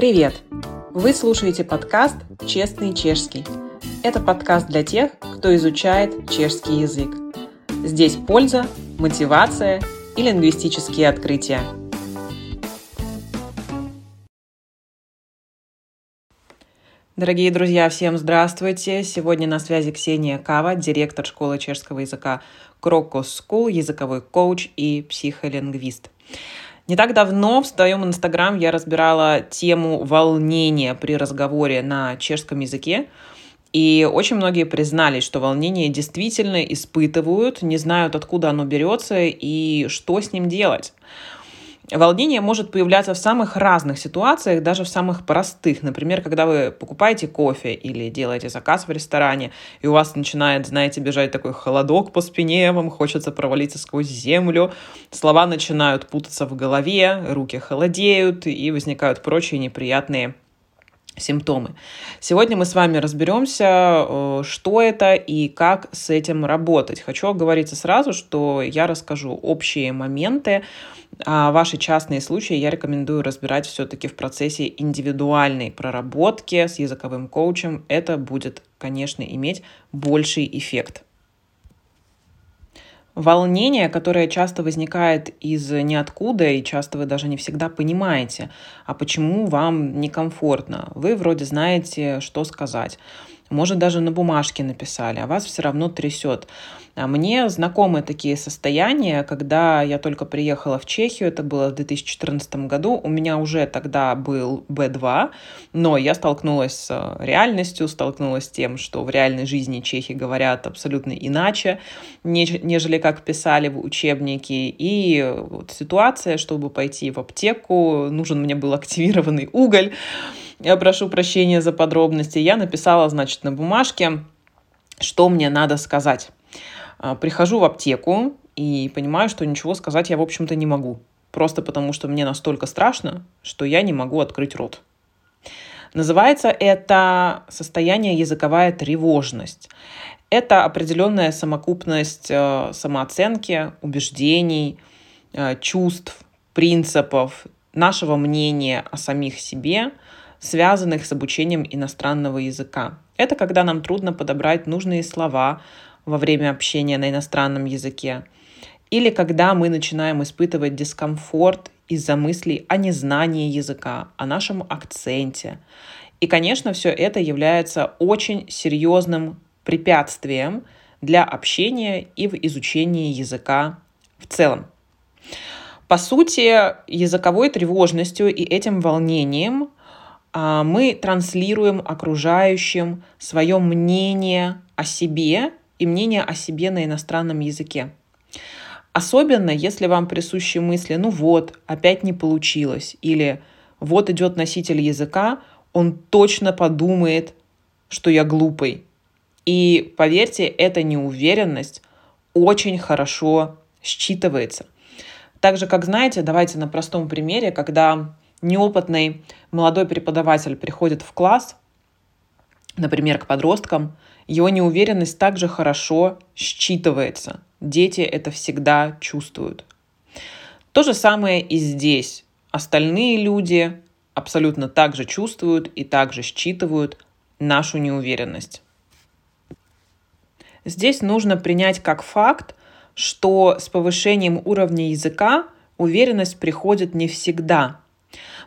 Привет! Вы слушаете подкаст «Честный чешский». Это подкаст для тех, кто изучает чешский язык. Здесь польза, мотивация и лингвистические открытия. Дорогие друзья, всем здравствуйте! Сегодня на связи Ксения Кава, директор школы чешского языка Крокус School, языковой коуч и психолингвист. Не так давно в своем инстаграм я разбирала тему волнения при разговоре на чешском языке. И очень многие признались, что волнение действительно испытывают, не знают, откуда оно берется и что с ним делать. Волнение может появляться в самых разных ситуациях, даже в самых простых. Например, когда вы покупаете кофе или делаете заказ в ресторане, и у вас начинает, знаете, бежать такой холодок по спине, вам хочется провалиться сквозь землю, слова начинают путаться в голове, руки холодеют, и возникают прочие неприятные симптомы. Сегодня мы с вами разберемся, э, что это и как с этим работать. Хочу оговориться сразу, что я расскажу общие моменты, а ваши частные случаи я рекомендую разбирать все-таки в процессе индивидуальной проработки с языковым коучем. Это будет, конечно, иметь больший эффект. Волнение, которое часто возникает из ниоткуда, и часто вы даже не всегда понимаете, а почему вам некомфортно. Вы вроде знаете, что сказать может, даже на бумажке написали, а вас все равно трясет. А мне знакомы такие состояния, когда я только приехала в Чехию, это было в 2014 году, у меня уже тогда был B2, но я столкнулась с реальностью, столкнулась с тем, что в реальной жизни чехи говорят абсолютно иначе, нежели как писали в учебнике. И вот ситуация, чтобы пойти в аптеку, нужен мне был активированный уголь, я прошу прощения за подробности. Я написала, значит, на бумажке, что мне надо сказать. А, прихожу в аптеку и понимаю, что ничего сказать я, в общем-то, не могу. Просто потому, что мне настолько страшно, что я не могу открыть рот. Называется это состояние языковая тревожность. Это определенная самокупность э, самооценки, убеждений, э, чувств, принципов, нашего мнения о самих себе – связанных с обучением иностранного языка. Это когда нам трудно подобрать нужные слова во время общения на иностранном языке. Или когда мы начинаем испытывать дискомфорт из-за мыслей о незнании языка, о нашем акценте. И, конечно, все это является очень серьезным препятствием для общения и в изучении языка в целом. По сути, языковой тревожностью и этим волнением мы транслируем окружающим свое мнение о себе и мнение о себе на иностранном языке. Особенно, если вам присущи мысли, ну вот, опять не получилось, или вот идет носитель языка, он точно подумает, что я глупый. И поверьте, эта неуверенность очень хорошо считывается. Так же, как знаете, давайте на простом примере, когда неопытный молодой преподаватель приходит в класс, например, к подросткам, его неуверенность также хорошо считывается. Дети это всегда чувствуют. То же самое и здесь. Остальные люди абсолютно так же чувствуют и также считывают нашу неуверенность. Здесь нужно принять как факт, что с повышением уровня языка уверенность приходит не всегда,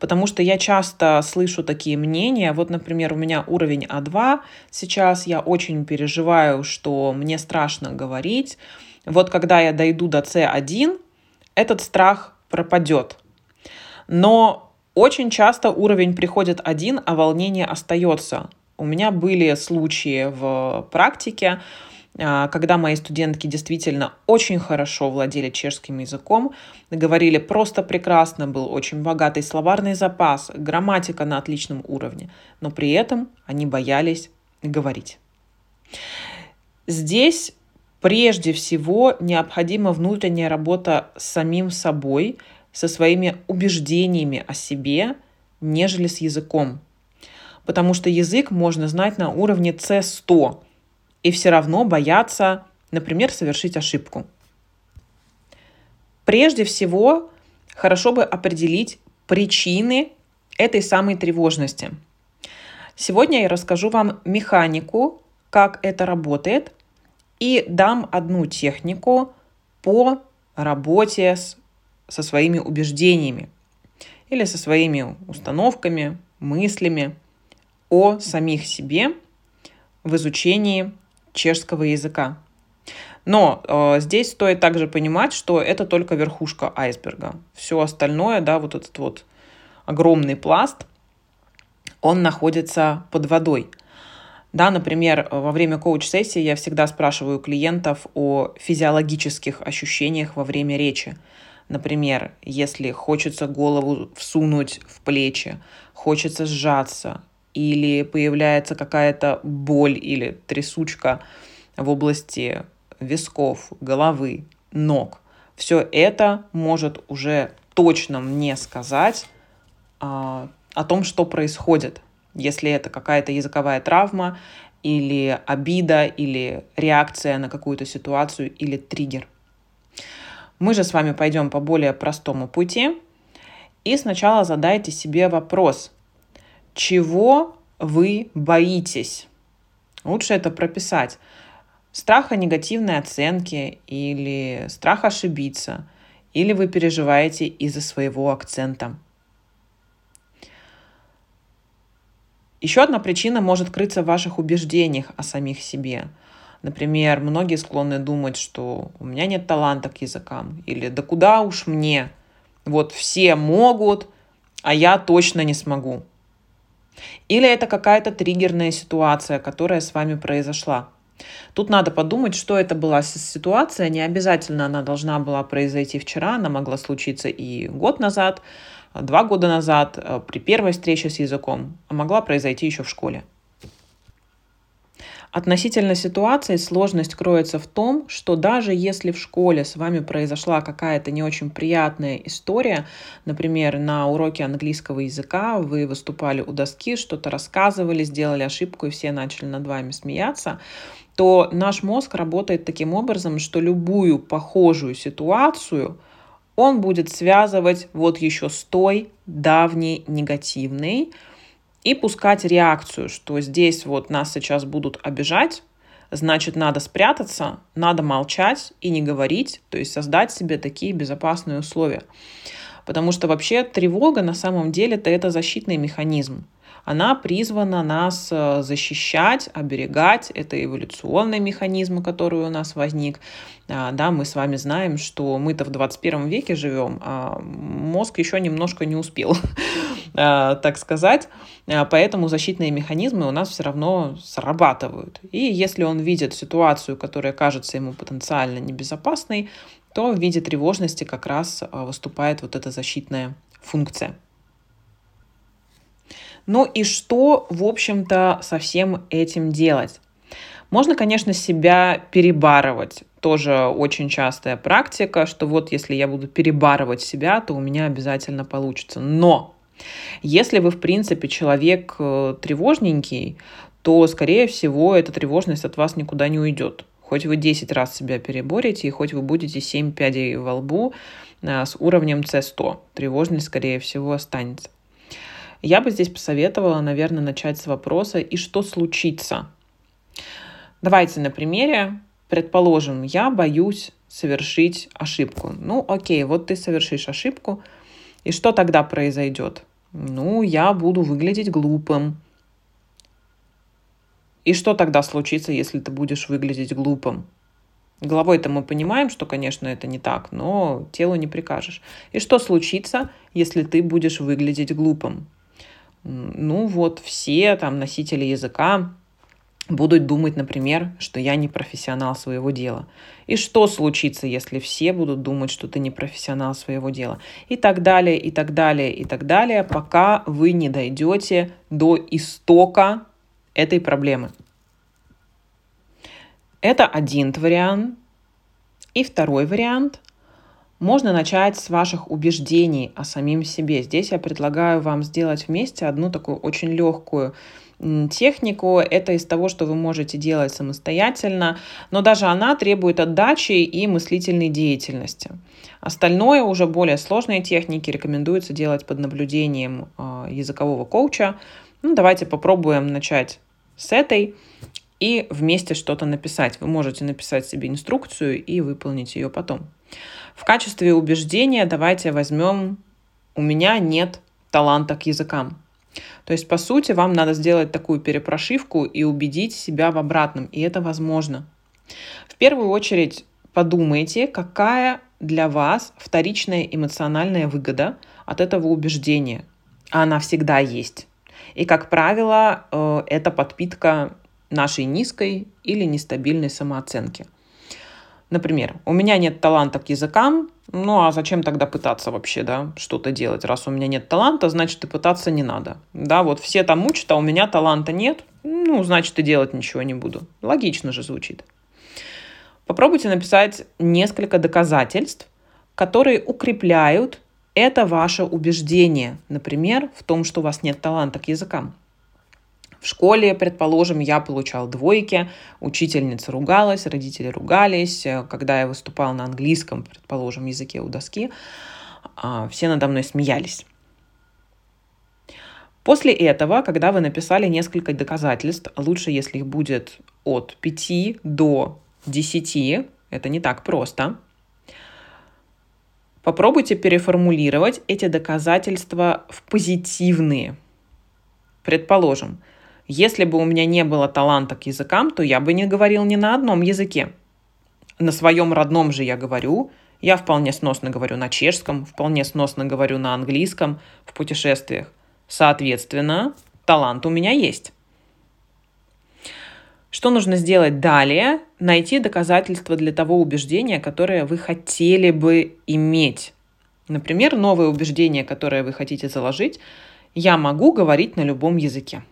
потому что я часто слышу такие мнения. Вот, например, у меня уровень А2 сейчас, я очень переживаю, что мне страшно говорить. Вот когда я дойду до С1, этот страх пропадет. Но очень часто уровень приходит один, а волнение остается. У меня были случаи в практике, когда мои студентки действительно очень хорошо владели чешским языком, говорили просто прекрасно, был очень богатый словарный запас, грамматика на отличном уровне, но при этом они боялись говорить. Здесь прежде всего необходима внутренняя работа с самим собой, со своими убеждениями о себе, нежели с языком. Потому что язык можно знать на уровне C100, и все равно боятся, например, совершить ошибку. Прежде всего, хорошо бы определить причины, этой самой тревожности. Сегодня я расскажу вам механику, как это работает, и дам одну технику по работе с, со своими убеждениями или со своими установками, мыслями о самих себе в изучении чешского языка. Но э, здесь стоит также понимать, что это только верхушка айсберга. Все остальное, да, вот этот вот огромный пласт, он находится под водой. Да, например, во время коуч-сессии я всегда спрашиваю клиентов о физиологических ощущениях во время речи. Например, если хочется голову всунуть в плечи, хочется сжаться, или появляется какая-то боль или трясучка в области висков, головы, ног. Все это может уже точно мне сказать а, о том, что происходит. Если это какая-то языковая травма или обида, или реакция на какую-то ситуацию, или триггер. Мы же с вами пойдем по более простому пути. И сначала задайте себе вопрос, чего вы боитесь? Лучше это прописать страха негативной оценки или страх ошибиться, или вы переживаете из-за своего акцента. Еще одна причина может крыться в ваших убеждениях о самих себе. Например, многие склонны думать, что у меня нет таланта к языкам, или да куда уж мне, вот все могут, а я точно не смогу. Или это какая-то триггерная ситуация, которая с вами произошла. Тут надо подумать, что это была ситуация. Не обязательно она должна была произойти вчера, она могла случиться и год назад, два года назад, э, при первой встрече с языком, а могла произойти еще в школе. Относительно ситуации сложность кроется в том, что даже если в школе с вами произошла какая-то не очень приятная история, например, на уроке английского языка вы выступали у доски, что-то рассказывали, сделали ошибку и все начали над вами смеяться, то наш мозг работает таким образом, что любую похожую ситуацию он будет связывать вот еще с той давней негативной и пускать реакцию, что здесь вот нас сейчас будут обижать, значит, надо спрятаться, надо молчать и не говорить, то есть создать себе такие безопасные условия. Потому что вообще тревога на самом деле это, защитный механизм она призвана нас э, защищать, оберегать. Это эволюционный механизм, который у нас возник. А, да, мы с вами знаем, что мы-то в 21 веке живем, а мозг еще немножко не успел, так сказать. А, поэтому защитные механизмы у нас все равно срабатывают. И если он видит ситуацию, которая кажется ему потенциально небезопасной, то в виде тревожности как раз выступает вот эта защитная функция. Ну и что, в общем-то, со всем этим делать? Можно, конечно, себя перебарывать. Тоже очень частая практика, что вот если я буду перебарывать себя, то у меня обязательно получится. Но если вы, в принципе, человек э, тревожненький, то, скорее всего, эта тревожность от вас никуда не уйдет. Хоть вы 10 раз себя переборете, и хоть вы будете 7 пядей во лбу э, с уровнем C100. Тревожность, скорее всего, останется. Я бы здесь посоветовала, наверное, начать с вопроса «И что случится?». Давайте на примере. Предположим, я боюсь совершить ошибку. Ну, окей, вот ты совершишь ошибку, и что тогда произойдет? Ну, я буду выглядеть глупым. И что тогда случится, если ты будешь выглядеть глупым? Головой-то мы понимаем, что, конечно, это не так, но телу не прикажешь. И что случится, если ты будешь выглядеть глупым? ну вот все там носители языка будут думать, например, что я не профессионал своего дела. И что случится, если все будут думать, что ты не профессионал своего дела? И так далее, и так далее, и так далее, пока вы не дойдете до истока этой проблемы. Это один вариант. И второй вариант можно начать с ваших убеждений о самим себе. Здесь я предлагаю вам сделать вместе одну такую очень легкую технику. Это из того, что вы можете делать самостоятельно, но даже она требует отдачи и мыслительной деятельности. Остальное, уже более сложные техники, рекомендуется делать под наблюдением а, языкового коуча. Ну, давайте попробуем начать с этой и вместе что-то написать. Вы можете написать себе инструкцию и выполнить ее потом. В качестве убеждения давайте возьмем «у меня нет таланта к языкам». То есть, по сути, вам надо сделать такую перепрошивку и убедить себя в обратном, и это возможно. В первую очередь подумайте, какая для вас вторичная эмоциональная выгода от этого убеждения. А она всегда есть. И, как правило, э, это подпитка нашей низкой или нестабильной самооценки. Например, у меня нет таланта к языкам, ну а зачем тогда пытаться вообще, да, что-то делать? Раз у меня нет таланта, значит и пытаться не надо. Да, вот все там учат, а у меня таланта нет, ну, значит и делать ничего не буду. Логично же звучит. Попробуйте написать несколько доказательств, которые укрепляют это ваше убеждение, например, в том, что у вас нет таланта к языкам. В школе, предположим, я получал двойки, учительница ругалась, родители ругались. Когда я выступал на английском, предположим, языке у доски, а, все надо мной смеялись. После этого, когда вы написали несколько доказательств, лучше, если их будет от 5 до 10, это не так просто, попробуйте переформулировать эти доказательства в позитивные. Предположим, если бы у меня не было таланта к языкам, то я бы не говорил ни на одном языке. На своем родном же я говорю. Я вполне сносно говорю на чешском, вполне сносно говорю на английском в путешествиях. Соответственно, талант у меня есть. Что нужно сделать далее? Найти доказательства для того убеждения, которое вы хотели бы иметь. Например, новое убеждение, которое вы хотите заложить, я могу говорить на любом языке.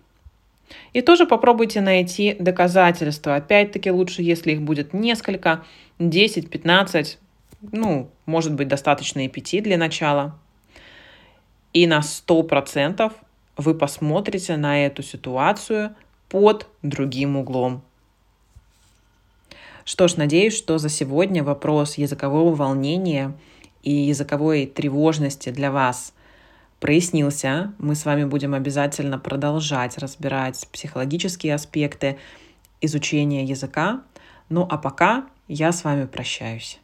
И тоже попробуйте найти доказательства. Опять-таки лучше, если их будет несколько, 10, 15, ну, может быть, достаточно и 5 для начала. И на 100% вы посмотрите на эту ситуацию под другим углом. Что ж, надеюсь, что за сегодня вопрос языкового волнения и языковой тревожности для вас прояснился. Мы с вами будем обязательно продолжать разбирать психологические аспекты изучения языка. Ну а пока я с вами прощаюсь.